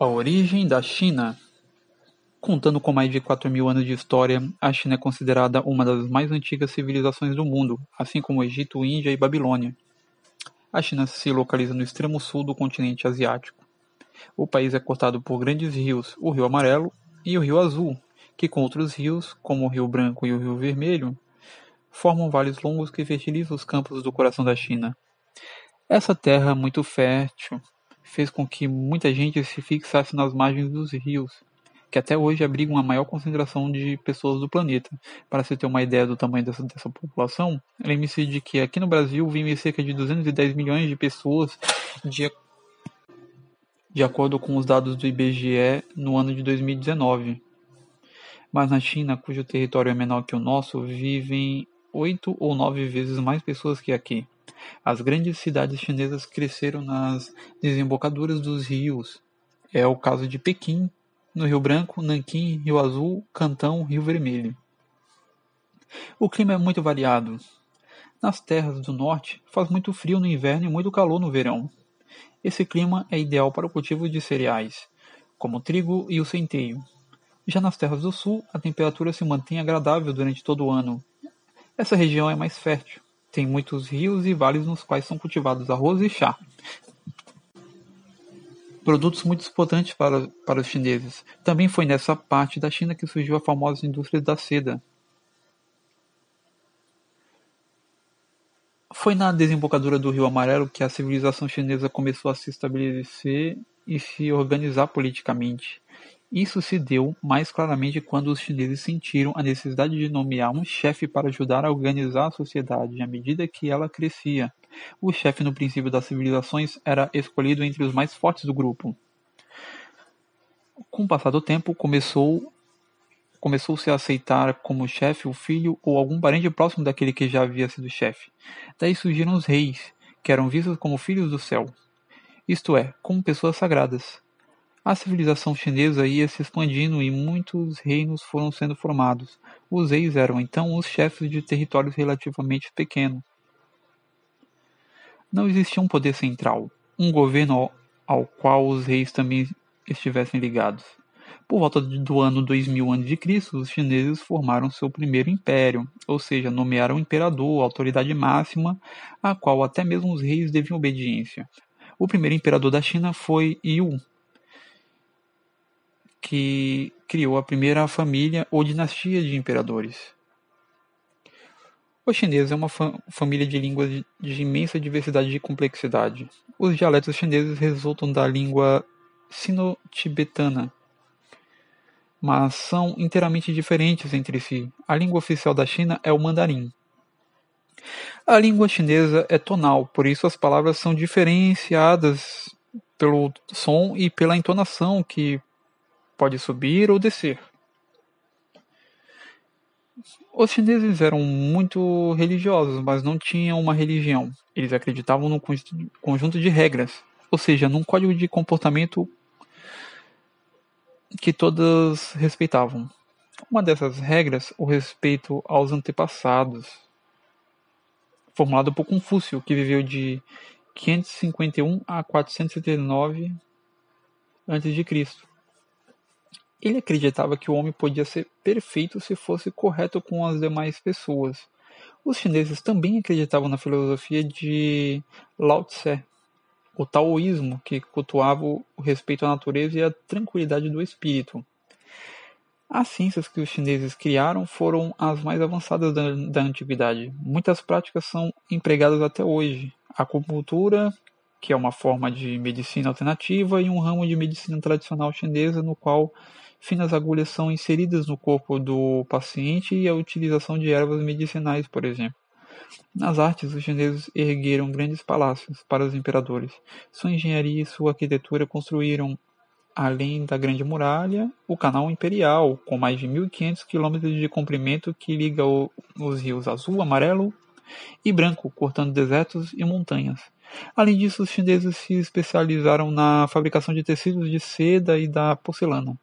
A origem da China Contando com mais de quatro mil anos de história, a China é considerada uma das mais antigas civilizações do mundo, assim como Egito, Índia e Babilônia. A China se localiza no extremo sul do continente asiático. O país é cortado por grandes rios, o Rio Amarelo e o Rio Azul, que com outros rios, como o Rio Branco e o Rio Vermelho, formam vales longos que fertilizam os campos do coração da China. Essa terra muito fértil fez com que muita gente se fixasse nas margens dos rios, que até hoje abrigam a maior concentração de pessoas do planeta. Para se ter uma ideia do tamanho dessa, dessa população, lembre-se de que aqui no Brasil vivem cerca de 210 milhões de pessoas de, de acordo com os dados do IBGE no ano de 2019. Mas na China, cujo território é menor que o nosso, vivem oito ou nove vezes mais pessoas que aqui. As grandes cidades chinesas cresceram nas desembocaduras dos rios. É o caso de Pequim, no Rio Branco, Nanquim, Rio Azul, Cantão, Rio Vermelho. O clima é muito variado. Nas terras do norte, faz muito frio no inverno e muito calor no verão. Esse clima é ideal para o cultivo de cereais, como o trigo e o centeio. Já nas terras do sul, a temperatura se mantém agradável durante todo o ano. Essa região é mais fértil. Tem muitos rios e vales nos quais são cultivados arroz e chá, produtos muito importantes para, para os chineses. Também foi nessa parte da China que surgiu a famosa indústria da seda. Foi na desembocadura do Rio Amarelo que a civilização chinesa começou a se estabelecer e se organizar politicamente. Isso se deu mais claramente quando os chineses sentiram a necessidade de nomear um chefe para ajudar a organizar a sociedade à medida que ela crescia. O chefe no princípio das civilizações era escolhido entre os mais fortes do grupo. Com o passar do tempo, começou começou-se a aceitar como chefe o filho ou algum parente próximo daquele que já havia sido chefe. Daí surgiram os reis, que eram vistos como filhos do céu, isto é, como pessoas sagradas. A civilização chinesa ia se expandindo e muitos reinos foram sendo formados. Os reis eram então os chefes de territórios relativamente pequenos. Não existia um poder central, um governo ao qual os reis também estivessem ligados. Por volta do ano 2000 a.C., os chineses formaram seu primeiro império, ou seja, nomearam imperador, autoridade máxima, a qual até mesmo os reis deviam obediência. O primeiro imperador da China foi Yu, que criou a primeira família ou dinastia de imperadores. O chinês é uma família de línguas de, de imensa diversidade e complexidade. Os dialetos chineses resultam da língua sino-tibetana, mas são inteiramente diferentes entre si. A língua oficial da China é o mandarim. A língua chinesa é tonal, por isso as palavras são diferenciadas pelo som e pela entonação que pode subir ou descer. Os chineses eram muito religiosos, mas não tinham uma religião. Eles acreditavam num conjunto de regras, ou seja, num código de comportamento que todas respeitavam. Uma dessas regras, o respeito aos antepassados, formulado por Confúcio, que viveu de 551 a 479 a.C. Ele acreditava que o homem podia ser perfeito se fosse correto com as demais pessoas. Os chineses também acreditavam na filosofia de Lao Tse, o taoísmo, que cultuava o respeito à natureza e a tranquilidade do espírito. As ciências que os chineses criaram foram as mais avançadas da, da antiguidade. Muitas práticas são empregadas até hoje. A acupuntura, que é uma forma de medicina alternativa, e um ramo de medicina tradicional chinesa no qual Finas agulhas são inseridas no corpo do paciente e a utilização de ervas medicinais, por exemplo. Nas artes, os chineses ergueram grandes palácios para os imperadores. Sua engenharia e sua arquitetura construíram, além da Grande Muralha, o Canal Imperial, com mais de 1.500 quilômetros de comprimento que liga os rios Azul, Amarelo e Branco, cortando desertos e montanhas. Além disso, os chineses se especializaram na fabricação de tecidos de seda e da porcelana.